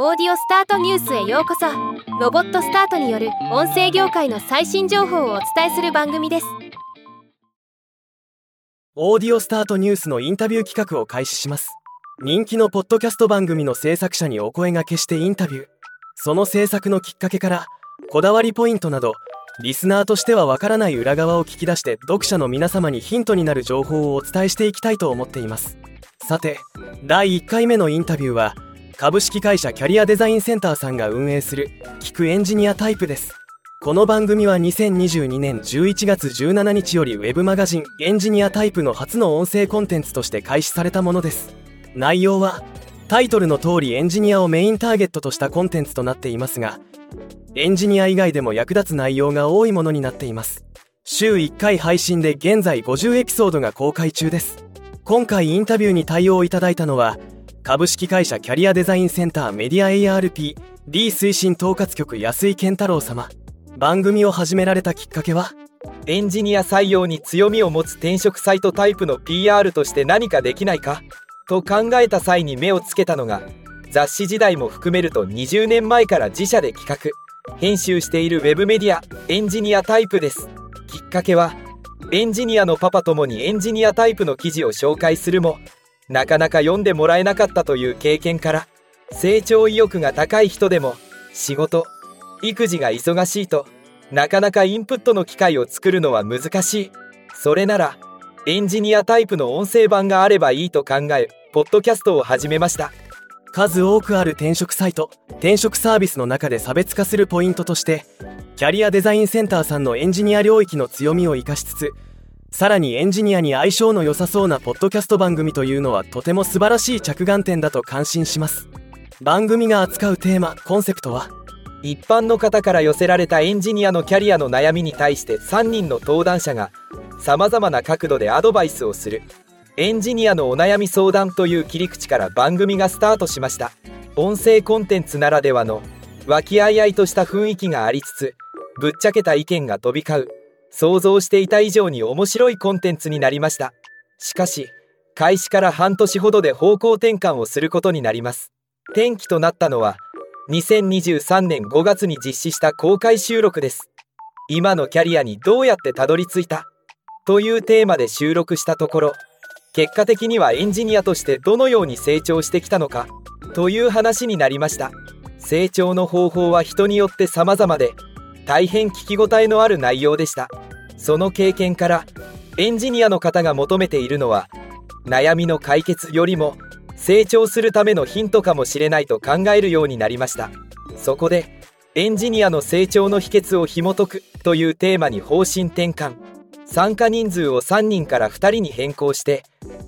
オーディオスタートニュースへようこそ。ロボットスタートによる音声業界の最新情報をお伝えする番組です。オーディオスタートニュースのインタビュー企画を開始します。人気のポッドキャスト番組の制作者にお声がけしてインタビュー。その制作のきっかけからこだわりポイントなどリスナーとしてはわからない裏側を聞き出して読者の皆様にヒントになる情報をお伝えしていきたいと思っています。さて第1回目のインタビューは株式会社キャリアデザインセンターさんが運営する聞くエンジニアタイプです。この番組は2022年11月17日よりウェブマガジンエンジニアタイプの初の音声コンテンツとして開始されたものです。内容はタイトルの通りエンジニアをメインターゲットとしたコンテンツとなっていますがエンジニア以外でも役立つ内容が多いものになっています。週1回配信で現在50エピソードが公開中です。今回インタビューに対応いただいたのは株式会社キャリアデザインセンターメディア ARP D 推進統括局安井健太郎様。番組を始められたきっかけは？エンジニア採用に強みを持つ転職サイトタイプの PR として何かできないか？と考えた際に目をつけたのが雑誌時代も含めると20年前から自社で企画編集しているウェブメディアエンジニアタイプです。きっかけはエンジニアのパパともにエンジニアタイプの記事を紹介するもなかなか読んでもらえなかったという経験から成長意欲が高い人でも仕事育児が忙しいとなかなかインプットの機会を作るのは難しい。それならエンジニアタイプの音声版があればいいと考えポッドキャストを始めました。数多くある転職サイト転職サービスの中で差別化するポイントとしてキャリアデザインセンターさんのエンジニア領域の強みを生かしつつさらにエンジニアに相性の良さそうなポッドキャスト番組というのはとても素晴らしい着眼点だと感心します。番組が扱うテーマコンセプトは一般の方から寄せられたエンジニアのキャリアの悩みに対して3人の登壇者がさまざまな角度でアドバイスをするエンジニアのお悩み相談という切り口から番組がスタートしました。音声コンテンツならではの和気あいあいとした雰囲気がありつつぶっちゃけた意見が飛び交う想像していた以上に面白いコンテンツになりました。しかし開始から半年ほどで方向転換をすることになります。転機となったのは2023年5月に実施した公開収録です。今のキャリアにどうやってたどり着いた？というテーマで収録したところ結果的にはエンジニアとしてどのように成長してきたのかという話になりました。成長の方法は人によって様々で大変聞き応えのある内容でした。その経験からエンジニアの方が求めているのは悩みの解決よりも成長するためのヒントかもしれないと考えるようになりました。そこでエンジニアの成長の秘訣を紐解くというテーマに方針転換。参加人数を3人から2人に変更して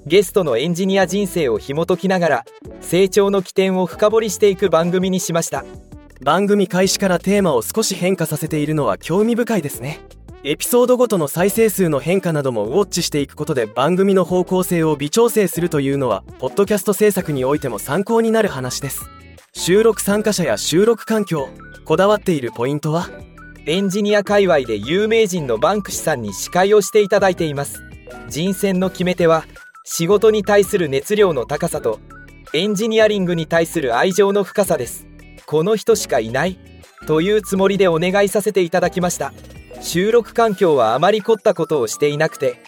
ゲストのエンジニア人生を紐解きながら成長の起点を深掘りしていく番組にしました。番組開始からテーマを少し変化させているのは興味深いですね。エピソードごとの再生数の変化などもウォッチしていくことで番組の方向性を微調整するというのはポッドキャスト制作においても参考になる話です。収録参加者や収録環境こだわっているポイントは？エンジニア界隈で有名人のバンクシさんに司会をしていただいています。人選の決め手は仕事に対する熱量の高さとエンジニアリングに対する愛情の深さです。この人しかいないというつもりでお願いさせていただきました。収録環境はあまり凝ったことをしていなくて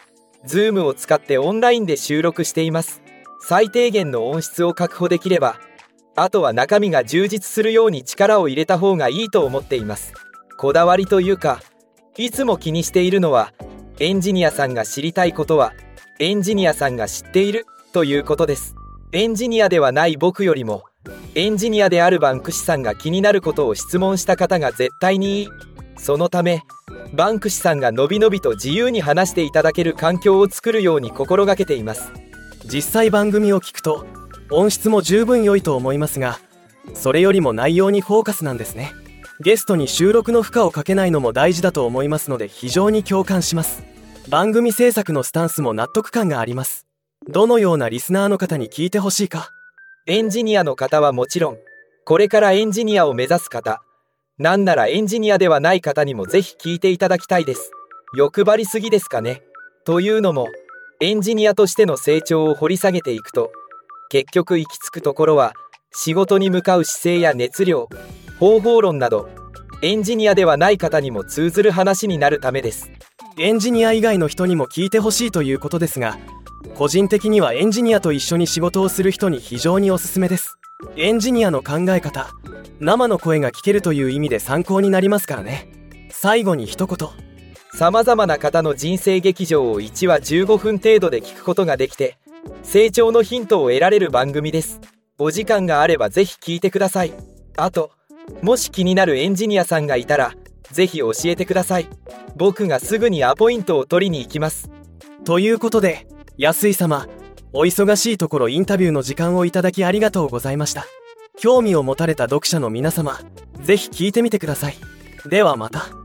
Zoom を使ってオンラインで収録しています。最低限の音質を確保できればあとは中身が充実するように力を入れた方がいいと思っています。こだわりというかいつも気にしているのはエンジニアさんが知りたいことはエンジニアさんが知っているということです。エンジニアではない僕よりもエンジニアであるバンクシさんが気になることを質問した方が絶対にいい。そのためバンクシさんがのびのびと自由に話していただける環境を作るように心がけています。実際番組を聞くと音質も十分良いと思いますがそれよりも内容にフォーカスなんですね。ゲストに収録の負荷をかけないのも大事だと思いますので非常に共感します。番組制作のスタンスも納得感があります。どのようなリスナーの方に聞いてほしいか。エンジニアの方はもちろん、これからエンジニアを目指す方、なんならエンジニアではない方にもぜひ聞いていただきたいです。欲張りすぎですかね。というのも、エンジニアとしての成長を掘り下げていくと、結局行き着くところは、仕事に向かう姿勢や熱量方法論などエンジニアではない方にも通ずる話になるためですエンジニア以外の人にも聞いてほしいということですが個人的にはエンジニアと一緒に仕事をする人に非常におすすめです。エンジニアの考え方生の声が聞けるという意味で参考になりますからね。最後に一言。さまざまな方の人生劇場を1話15分程度で聞くことができて成長のヒントを得られる番組です。お時間があればぜひ聞いてください。あともし気になるエンジニアさんがいたらぜひ教えてください。僕がすぐにアポイントを取りに行きます。ということで安井様お忙しいところインタビューの時間をいただきありがとうございました。興味を持たれた読者の皆様ぜひ聞いてみてください。ではまた。